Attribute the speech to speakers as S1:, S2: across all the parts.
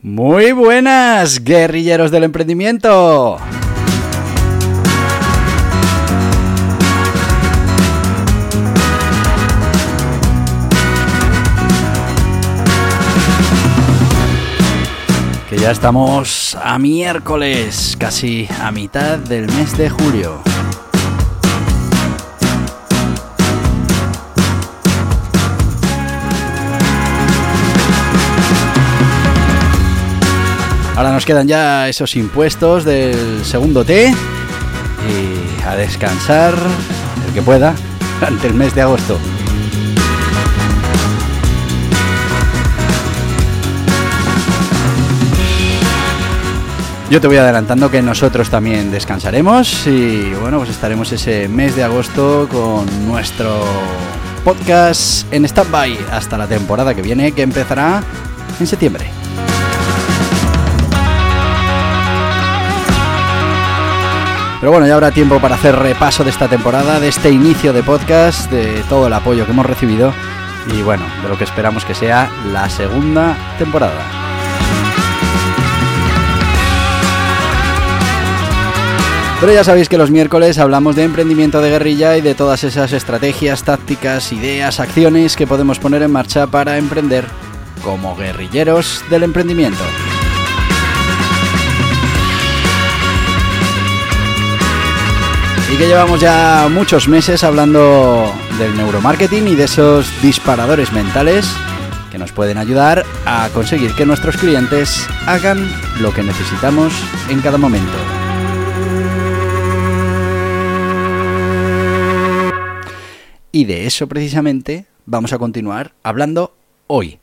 S1: Muy buenas, guerrilleros del emprendimiento. Que ya estamos a miércoles, casi a mitad del mes de julio. Ahora nos quedan ya esos impuestos del segundo T y a descansar el que pueda durante el mes de agosto. Yo te voy adelantando que nosotros también descansaremos y bueno, pues estaremos ese mes de agosto con nuestro podcast en stand-by hasta la temporada que viene que empezará en septiembre. Pero bueno, ya habrá tiempo para hacer repaso de esta temporada, de este inicio de podcast, de todo el apoyo que hemos recibido y bueno, de lo que esperamos que sea la segunda temporada. Pero ya sabéis que los miércoles hablamos de emprendimiento de guerrilla y de todas esas estrategias, tácticas, ideas, acciones que podemos poner en marcha para emprender como guerrilleros del emprendimiento. Y que llevamos ya muchos meses hablando del neuromarketing y de esos disparadores mentales que nos pueden ayudar a conseguir que nuestros clientes hagan lo que necesitamos en cada momento. Y de eso precisamente vamos a continuar hablando hoy.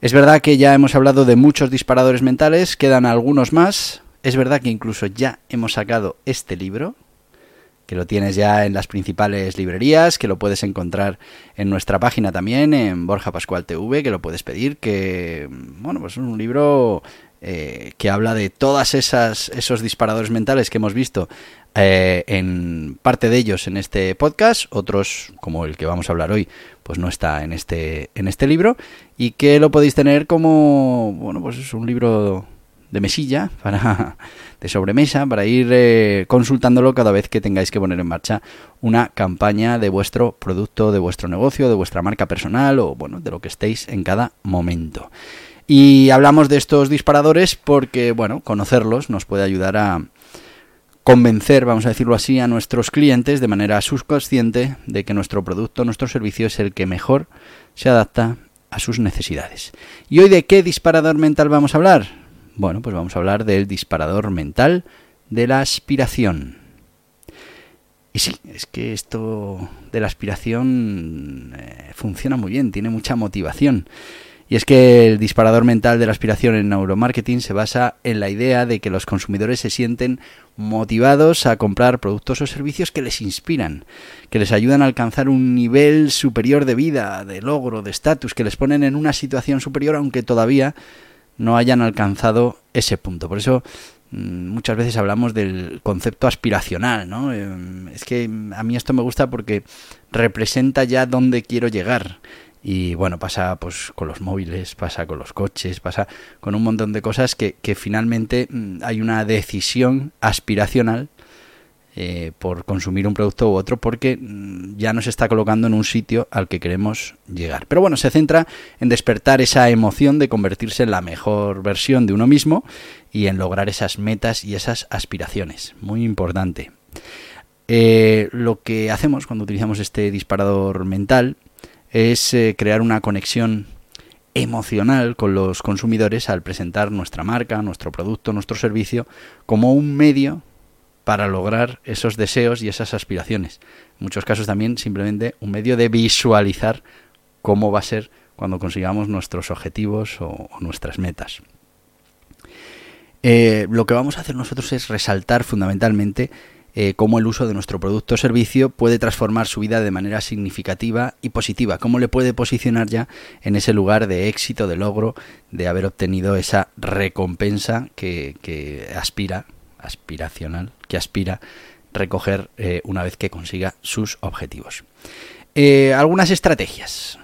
S1: Es verdad que ya hemos hablado de muchos disparadores mentales, quedan algunos más. Es verdad que incluso ya hemos sacado este libro, que lo tienes ya en las principales librerías, que lo puedes encontrar en nuestra página también, en Borja Pascual TV, que lo puedes pedir, que, bueno, pues es un libro eh, que habla de todas esas esos disparadores mentales que hemos visto eh, en parte de ellos en este podcast, otros como el que vamos a hablar hoy, pues no está en este en este libro y que lo podéis tener como bueno, pues es un libro de mesilla para de sobremesa para ir eh, consultándolo cada vez que tengáis que poner en marcha una campaña de vuestro producto, de vuestro negocio, de vuestra marca personal o bueno, de lo que estéis en cada momento. Y hablamos de estos disparadores porque, bueno, conocerlos nos puede ayudar a convencer, vamos a decirlo así, a nuestros clientes de manera subconsciente de que nuestro producto, nuestro servicio es el que mejor se adapta a sus necesidades. ¿Y hoy de qué disparador mental vamos a hablar? Bueno, pues vamos a hablar del disparador mental de la aspiración. Y sí, es que esto de la aspiración eh, funciona muy bien, tiene mucha motivación. Y es que el disparador mental de la aspiración en neuromarketing se basa en la idea de que los consumidores se sienten motivados a comprar productos o servicios que les inspiran, que les ayudan a alcanzar un nivel superior de vida, de logro, de estatus, que les ponen en una situación superior aunque todavía no hayan alcanzado ese punto. Por eso mm, muchas veces hablamos del concepto aspiracional, ¿no? Em, es que a mí esto me gusta porque representa ya dónde quiero llegar. Y bueno, pasa pues con los móviles, pasa con los coches, pasa con un montón de cosas que, que finalmente mm, hay una decisión aspiracional eh, por consumir un producto u otro porque mm, ya nos está colocando en un sitio al que queremos llegar. Pero bueno, se centra en despertar esa emoción de convertirse en la mejor versión de uno mismo y en lograr esas metas y esas aspiraciones. Muy importante. Eh, lo que hacemos cuando utilizamos este disparador mental es eh, crear una conexión emocional con los consumidores al presentar nuestra marca, nuestro producto, nuestro servicio como un medio para lograr esos deseos y esas aspiraciones. En muchos casos también simplemente un medio de visualizar cómo va a ser cuando consigamos nuestros objetivos o, nuestras metas. Eh, lo que vamos a hacer nosotros es resaltar fundamentalmente eh, cómo el uso de nuestro producto o servicio puede transformar su vida de manera significativa y positiva, cómo le puede posicionar ya en ese lugar de éxito, de logro, de haber obtenido esa recompensa que, aspira, aspiracional, que aspira recoger eh, una vez que consiga sus objetivos. Eh, algunas estrategias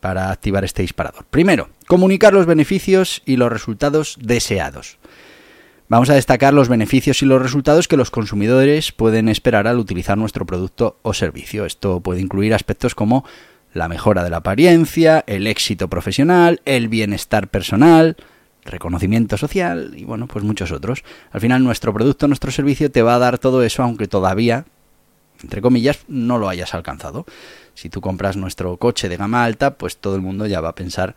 S1: para activar este disparador. Primero, comunicar los beneficios y los resultados deseados. Vamos a destacar los beneficios y los resultados que los consumidores pueden esperar al utilizar nuestro producto o servicio. Esto puede incluir aspectos como la mejora de la apariencia, el éxito profesional, el bienestar personal, reconocimiento social y bueno, pues muchos otros. Al final nuestro producto, nuestro servicio te va a dar todo eso aunque todavía, entre comillas, no lo hayas alcanzado. Si tú compras nuestro coche de gama alta, pues todo el mundo ya va a pensar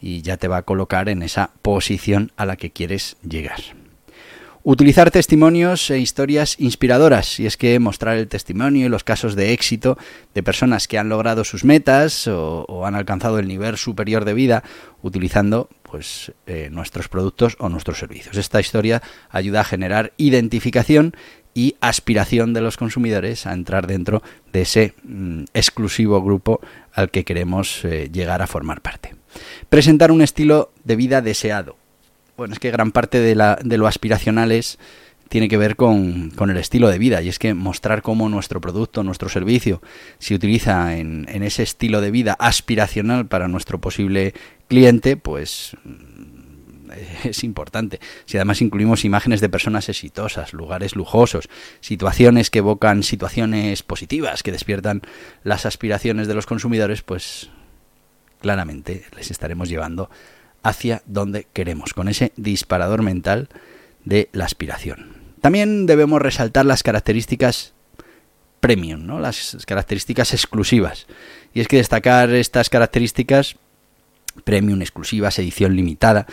S1: y ya te va a colocar en esa posición a la que quieres llegar. Utilizar testimonios e historias inspiradoras, y es que mostrar el testimonio y los casos de éxito de personas que han logrado sus metas o, han alcanzado el nivel superior de vida utilizando pues, eh, nuestros productos o nuestros servicios. Esta historia ayuda a generar identificación y aspiración de los consumidores a entrar dentro de ese mm, exclusivo grupo al que queremos eh, llegar a formar parte. Presentar un estilo de vida deseado bueno, es que gran parte de, la, de lo aspiracional es, tiene que ver con, el estilo de vida y es que mostrar cómo nuestro producto, nuestro servicio se utiliza en, en ese estilo de vida aspiracional para nuestro posible cliente, pues mm, es importante. Si además incluimos imágenes de personas exitosas, lugares lujosos, situaciones que evocan situaciones positivas, que despiertan las aspiraciones de los consumidores, pues claramente les estaremos llevando hacia donde queremos, con ese disparador mental de la aspiración. También debemos resaltar las características premium, ¿no? las características exclusivas. Y es que destacar estas características premium, exclusivas, edición limitada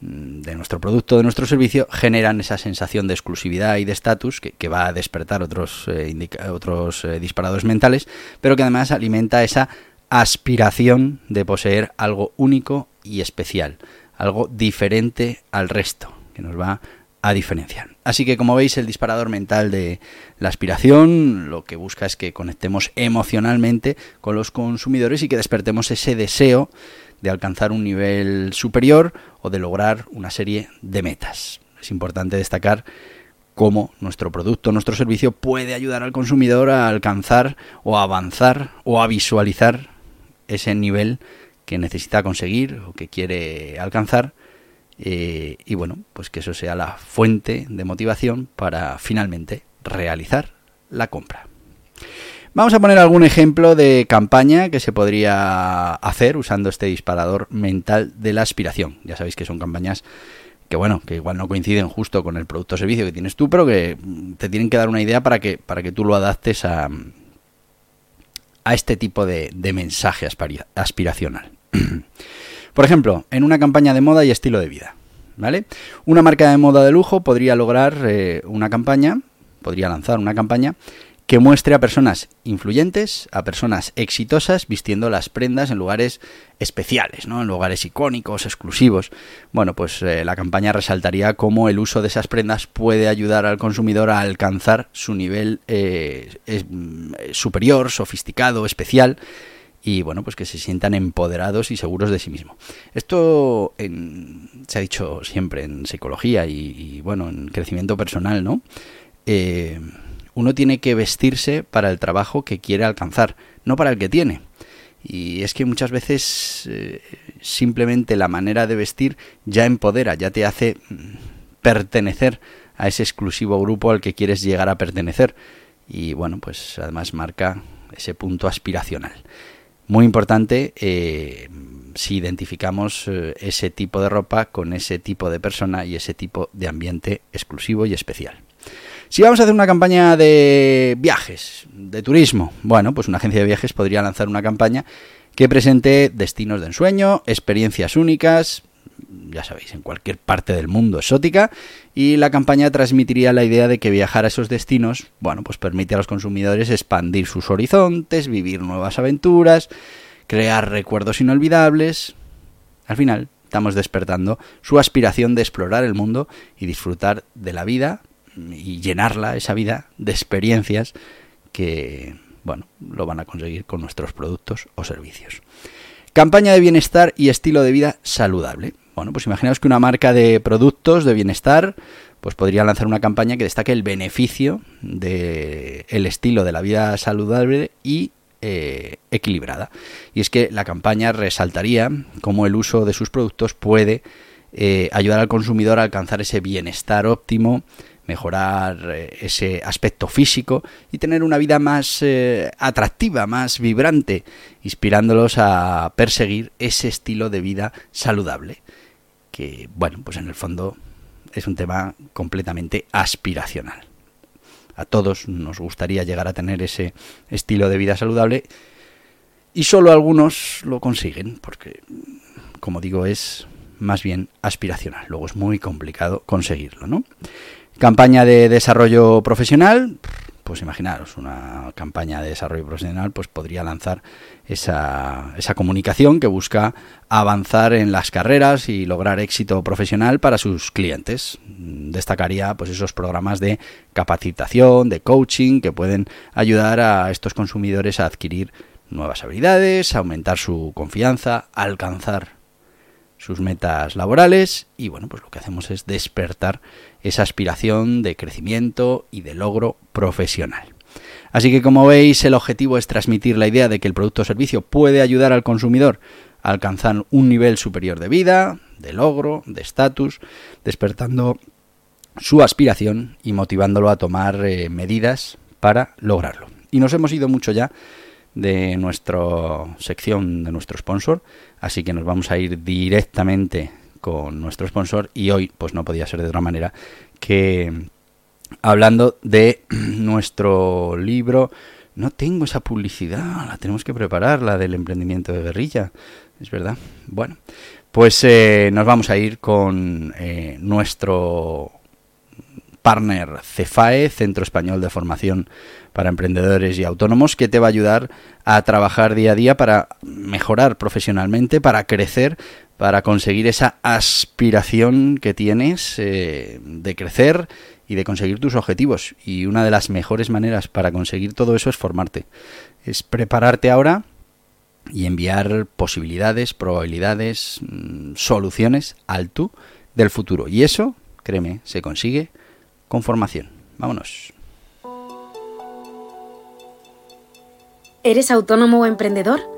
S1: mm, de nuestro producto, de nuestro servicio, generan esa sensación de exclusividad y de estatus que, va a despertar otros, eh, otros eh, disparadores mentales, pero que además alimenta esa aspiración de poseer algo único y especial, algo diferente al resto, que nos va a diferenciar. Así que como veis el disparador mental de la aspiración lo que busca es que conectemos emocionalmente con los consumidores y que despertemos ese deseo de alcanzar un nivel superior o de lograr una serie de metas. Es importante destacar cómo nuestro producto, nuestro servicio puede ayudar al consumidor a alcanzar o a avanzar o a visualizar ese nivel que necesita conseguir o que quiere alcanzar eh, y bueno, pues que eso sea la fuente de motivación para finalmente realizar la compra. Vamos a poner algún ejemplo de campaña que se podría hacer usando este disparador mental de la aspiración. Ya sabéis que son campañas que bueno, que igual no coinciden justo con el producto o servicio que tienes tú, pero que te tienen que dar una idea para que, para que tú lo adaptes a, a este tipo de, de mensaje aspiracional. Por ejemplo, en una campaña de moda y estilo de vida. ¿Vale? Una marca de moda de lujo podría lograr eh, una campaña, podría lanzar una campaña que muestre a personas influyentes, a personas exitosas, vistiendo las prendas en lugares especiales, ¿no? en lugares icónicos, exclusivos. Bueno, pues eh, la campaña resaltaría cómo el uso de esas prendas puede ayudar al consumidor a alcanzar su nivel eh, mm, superior, sofisticado, especial y bueno, pues que se sientan empoderados y seguros de sí mismo. Esto se ha dicho siempre en psicología y, bueno, en crecimiento personal, ¿no? Eh, uno tiene que vestirse para el trabajo que quiere alcanzar, no para el que tiene. Y es que muchas veces eh, simplemente la manera de vestir ya empodera, ya te hace mm, pertenecer a ese exclusivo grupo al que quieres llegar a pertenecer. Y bueno, pues además marca ese punto aspiracional. Muy importante eh, si identificamos eh, ese tipo de ropa con ese tipo de persona y ese tipo de ambiente exclusivo y especial. Si vamos a hacer una campaña de viajes, de turismo, bueno, pues una agencia de viajes podría lanzar una campaña que presente destinos de ensueño, experiencias únicas, ya sabéis, en cualquier parte del mundo exótica, y la campaña transmitiría la idea de que viajar a esos destinos, bueno, pues permite a los consumidores expandir sus horizontes, vivir nuevas aventuras, crear recuerdos inolvidables. Al final, estamos despertando su aspiración de explorar el mundo y disfrutar de la vida y llenarla, esa vida, de experiencias que, bueno, lo van a conseguir con nuestros productos o servicios. Campaña de bienestar y estilo de vida saludable. Bueno, pues imaginaos que una marca de productos de bienestar pues podría lanzar una campaña que destaque el beneficio del el estilo de la vida saludable y eh, equilibrada. Y es que la campaña resaltaría cómo el uso de sus productos puede eh, ayudar al consumidor a alcanzar ese bienestar óptimo, mejorar eh, ese aspecto físico y tener una vida más atractiva, más vibrante, inspirándolos a perseguir ese estilo de vida saludable. Que, bueno, pues en el fondo es un tema completamente aspiracional. A todos nos gustaría llegar a tener ese estilo de vida saludable y solo algunos lo consiguen porque, como digo, es más bien aspiracional. Luego es muy complicado conseguirlo, ¿no? Campaña de desarrollo profesional, pues imaginaros, una campaña de desarrollo profesional pues podría lanzar esa, esa comunicación que busca avanzar en las carreras y lograr éxito profesional para sus clientes. Destacaría pues esos programas de capacitación, de coaching que pueden ayudar a estos consumidores a adquirir nuevas habilidades, aumentar su confianza, alcanzar sus metas laborales y bueno, pues lo que hacemos es despertar esa aspiración de crecimiento y de logro profesional. Así que como veis, el objetivo es transmitir la idea de que el producto o servicio puede ayudar al consumidor a alcanzar un nivel superior de vida, de logro, de estatus, despertando su aspiración y motivándolo a tomar eh, medidas para lograrlo. Y nos hemos ido mucho ya de nuestra sección de nuestro sponsor, así que nos vamos a ir directamente con nuestro sponsor y hoy pues no podía ser de otra manera que hablando de nuestro libro no tengo esa publicidad, la tenemos que preparar, la del emprendimiento de guerrilla, es verdad. Bueno, pues eh, nos vamos a ir con eh, nuestro partner CEFAE, Centro Español de Formación para Emprendedores y Autónomos, que te va a ayudar a trabajar día a día para mejorar profesionalmente, para crecer, para conseguir esa aspiración que tienes eh, de crecer y de conseguir tus objetivos. Y una de las mejores maneras para conseguir todo eso es formarte. Es prepararte ahora y enviar posibilidades, probabilidades, mm, soluciones al tú del futuro. Y eso, créeme, se consigue con formación. Vámonos.
S2: ¿Eres autónomo o emprendedor?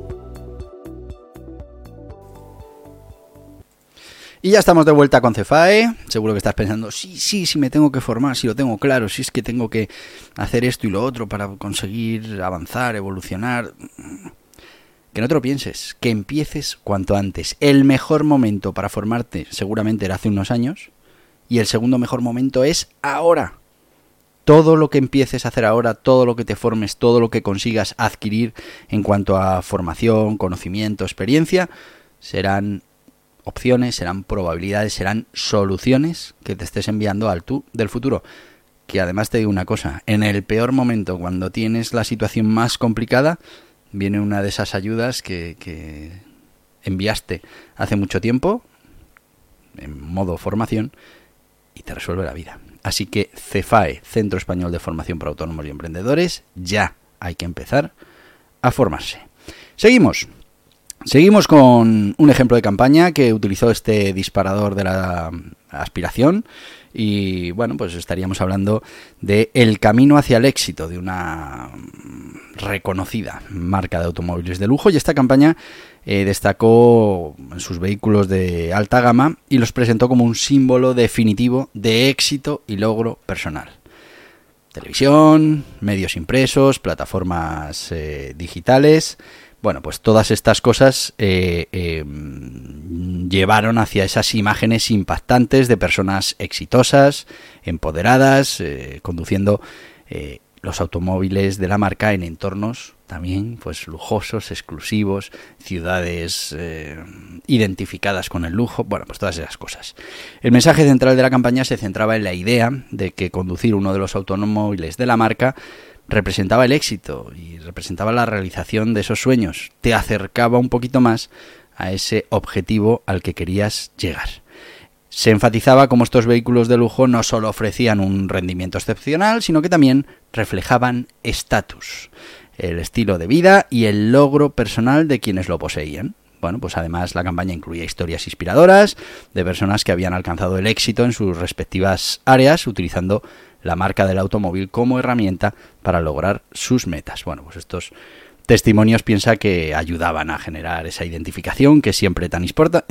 S1: Y ya estamos de vuelta con Cefae. Seguro que estás pensando, sí, sí, sí me tengo que formar, si lo tengo claro, si es que tengo que hacer esto y lo otro para conseguir avanzar, evolucionar. Que no te lo pienses, que empieces cuanto antes. El mejor momento para formarte seguramente era hace unos años y el segundo mejor momento es ahora. Todo lo que empieces a hacer ahora, todo lo que te formes, todo lo que consigas adquirir en cuanto a formación, conocimiento, experiencia, serán opciones, serán probabilidades, serán soluciones que te estés enviando al tú del futuro. Que además te digo una cosa, en el peor momento, cuando tienes la situación más complicada, viene una de esas ayudas que, que enviaste hace mucho tiempo, en modo formación, y te resuelve la vida. Así que CEFAE, Centro Español de Formación para Autónomos y Emprendedores, ya hay que empezar a formarse. Seguimos. Seguimos con un ejemplo de campaña que utilizó este disparador de la aspiración y bueno, pues estaríamos hablando de El camino hacia el éxito de una reconocida marca de automóviles de lujo y esta campaña eh, destacó sus vehículos de alta gama y los presentó como un símbolo definitivo de éxito y logro personal. Televisión, medios impresos, plataformas eh, digitales, Bueno, pues todas estas cosas eh, eh, llevaron hacia esas imágenes impactantes de personas exitosas, empoderadas, eh, conduciendo los automóviles de la marca en entornos también pues lujosos, exclusivos, ciudades identificadas con el lujo, bueno, pues todas esas cosas. El mensaje central de la campaña se centraba en la idea de que conducir uno de los automóviles de la marca representaba el éxito y representaba la realización de esos sueños, te acercaba un poquito más a ese objetivo al que querías llegar. Se enfatizaba cómo estos vehículos de lujo no solo ofrecían un rendimiento excepcional, sino que también reflejaban estatus, el estilo de vida y el logro personal de quienes lo poseían. Bueno, pues además la campaña incluía historias inspiradoras de personas que habían alcanzado el éxito en sus respectivas áreas utilizando la marca del automóvil como herramienta para lograr sus metas. Bueno, pues estos testimonios piensa que ayudaban a generar esa identificación que es siempre tan,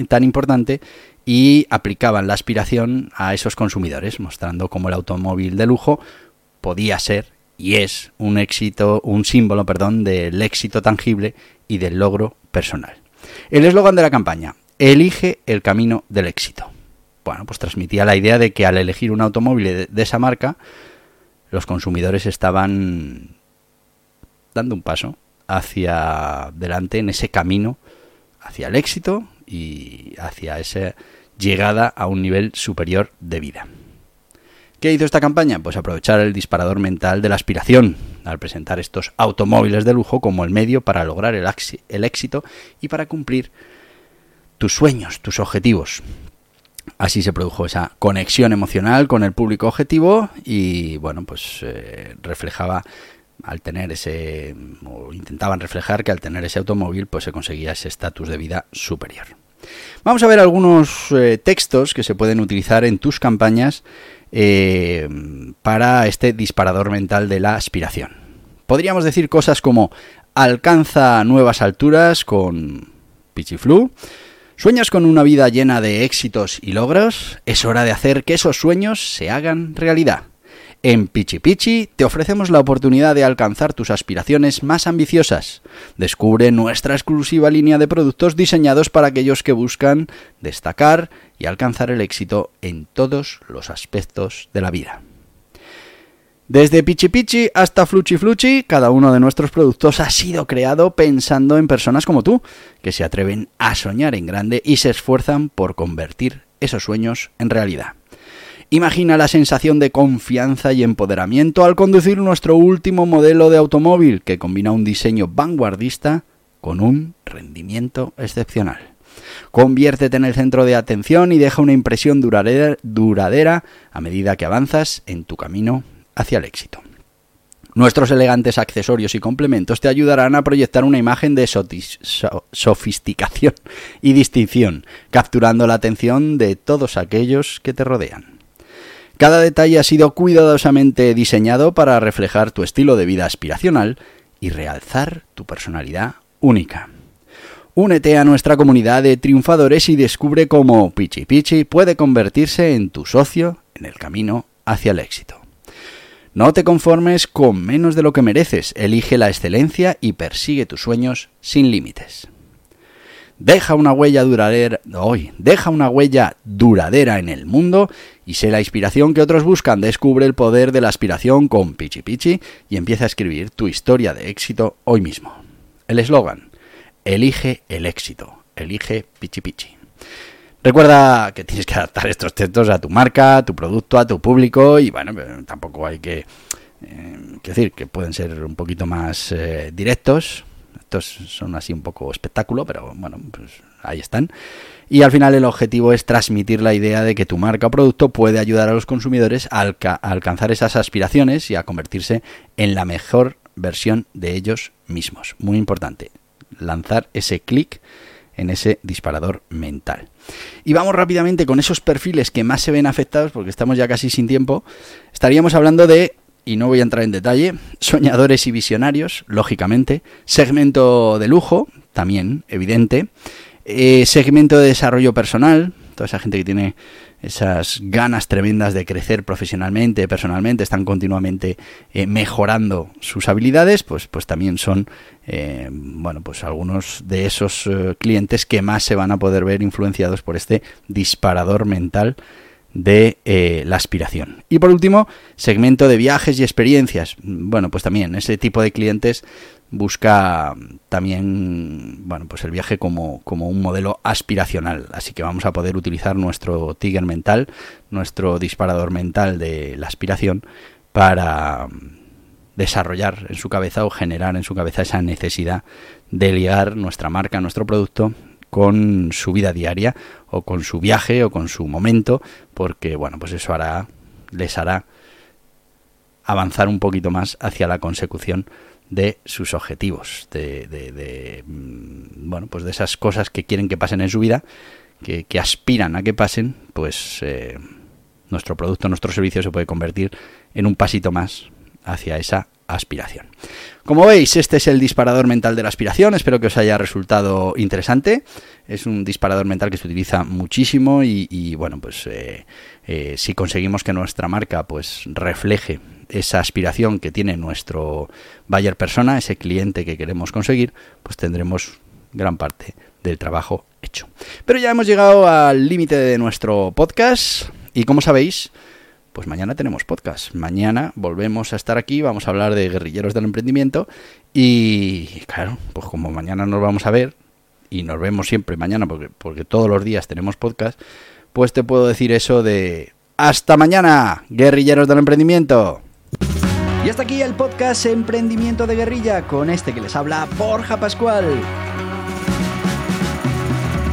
S1: tan importante y aplicaban la aspiración a esos consumidores, mostrando cómo el automóvil de lujo podía ser y es un éxito, un símbolo, perdón, del éxito tangible y del logro personal. El eslogan de la campaña, elige el camino del éxito bueno, pues transmitía la idea de que al elegir un automóvil de, esa marca, los consumidores estaban dando un paso hacia adelante en ese camino hacia el éxito y hacia esa llegada a un nivel superior de vida. ¿Qué hizo esta campaña? Pues aprovechar el disparador mental de la aspiración al presentar estos automóviles de lujo como el medio para lograr el, el éxito y para cumplir tus sueños, tus objetivos. Así se produjo esa conexión emocional con el público objetivo y bueno, pues eh, reflejaba al tener ese, o intentaban reflejar que al tener ese automóvil pues se conseguía ese estatus de vida superior. Vamos a ver algunos eh, textos que se pueden utilizar en tus campañas eh, para este disparador mental de la aspiración. Podríamos decir cosas como alcanza nuevas alturas con Pichiflu, ¿Sueñas con una vida llena de éxitos y logros? Es hora de hacer que esos sueños se hagan realidad. En Pichi Pichi te ofrecemos la oportunidad de alcanzar tus aspiraciones más ambiciosas. Descubre nuestra exclusiva línea de productos diseñados para aquellos que buscan destacar y alcanzar el éxito en todos los aspectos de la vida. Desde Pichi Pichi hasta Fluchi Fluchi, cada uno de nuestros productos ha sido creado pensando en personas como tú, que se atreven a soñar en grande y se esfuerzan por convertir esos sueños en realidad. Imagina la sensación de confianza y empoderamiento al conducir nuestro último modelo de automóvil que combina un diseño vanguardista con un rendimiento excepcional. Conviértete en el centro de atención y deja una impresión duradera, duradera a medida que avanzas en tu camino hacia el éxito. Nuestros elegantes accesorios y complementos te ayudarán a proyectar una imagen de sofisticación y distinción, capturando la atención de todos aquellos que te rodean. Cada detalle ha sido cuidadosamente diseñado para reflejar tu estilo de vida aspiracional y realzar tu personalidad única. Únete a nuestra comunidad de triunfadores y descubre cómo Pichi Pichi puede convertirse en tu socio en el camino hacia el éxito. No te conformes con menos de lo que mereces, elige la excelencia y persigue tus sueños sin límites. Deja una huella duradera, hoy, deja una huella duradera en el mundo y sé la inspiración que otros buscan. Descubre el poder de la aspiración con Pichi Pichi y empieza a escribir tu historia de éxito hoy mismo. El eslogan: Elige el éxito. Elige Pichi Pichi. Recuerda que tienes que adaptar estos textos a tu marca, a tu producto, a tu público y bueno, tampoco hay que, eh, decir que pueden ser un poquito más eh, directos. Estos son así un poco espectáculo, pero bueno, pues ahí están. Y al final el objetivo es transmitir la idea de que tu marca o producto puede ayudar a los consumidores a alcanzar esas aspiraciones y a convertirse en la mejor versión de ellos mismos. Muy importante, lanzar ese clic en ese disparador mental. Y vamos rápidamente con esos perfiles que más se ven afectados, porque estamos ya casi sin tiempo. Estaríamos hablando de, y no voy a entrar en detalle, soñadores y visionarios, lógicamente, segmento de lujo, también evidente, eh, segmento de desarrollo personal, toda esa gente que tiene esas ganas tremendas de crecer profesionalmente, personalmente, están continuamente eh, mejorando sus habilidades, pues, pues también son eh, bueno, pues algunos de esos eh, clientes que más se van a poder ver influenciados por este disparador mental de la aspiración. Y por último, segmento de viajes y experiencias. Bueno, pues también ese tipo de clientes busca también bueno pues el viaje como, como, un modelo aspiracional. Así que vamos a poder utilizar nuestro tiger mental nuestro disparador mental de la aspiración para desarrollar en su cabeza o generar en su cabeza esa necesidad de ligar nuestra marca nuestro producto con su vida diaria o con su viaje o con su momento porque bueno pues eso hará les hará avanzar un poquito más hacia la consecución de sus objetivos, de, mm, bueno, pues de esas cosas que quieren que pasen en su vida, que, aspiran a que pasen, pues eh, nuestro producto, nuestro servicio se puede convertir en un pasito más hacia esa aspiración. Como veis, este es el disparador mental de la aspiración. Espero que os haya resultado interesante. Es un disparador mental que se utiliza muchísimo y, bueno, pues eh, eh, si conseguimos que nuestra marca pues refleje esa aspiración que tiene nuestro buyer persona, ese cliente que queremos conseguir, pues tendremos gran parte del trabajo hecho. Pero ya hemos llegado al límite de nuestro podcast y como sabéis, pues mañana tenemos podcast. Mañana volvemos a estar aquí, vamos a hablar de guerrilleros del emprendimiento y claro, pues como mañana nos vamos a ver y nos vemos siempre mañana porque, porque todos los días tenemos podcast, pues te puedo decir eso de hasta mañana, guerrilleros del emprendimiento. Y hasta aquí el podcast Emprendimiento de Guerrilla con este que les habla Borja Pascual.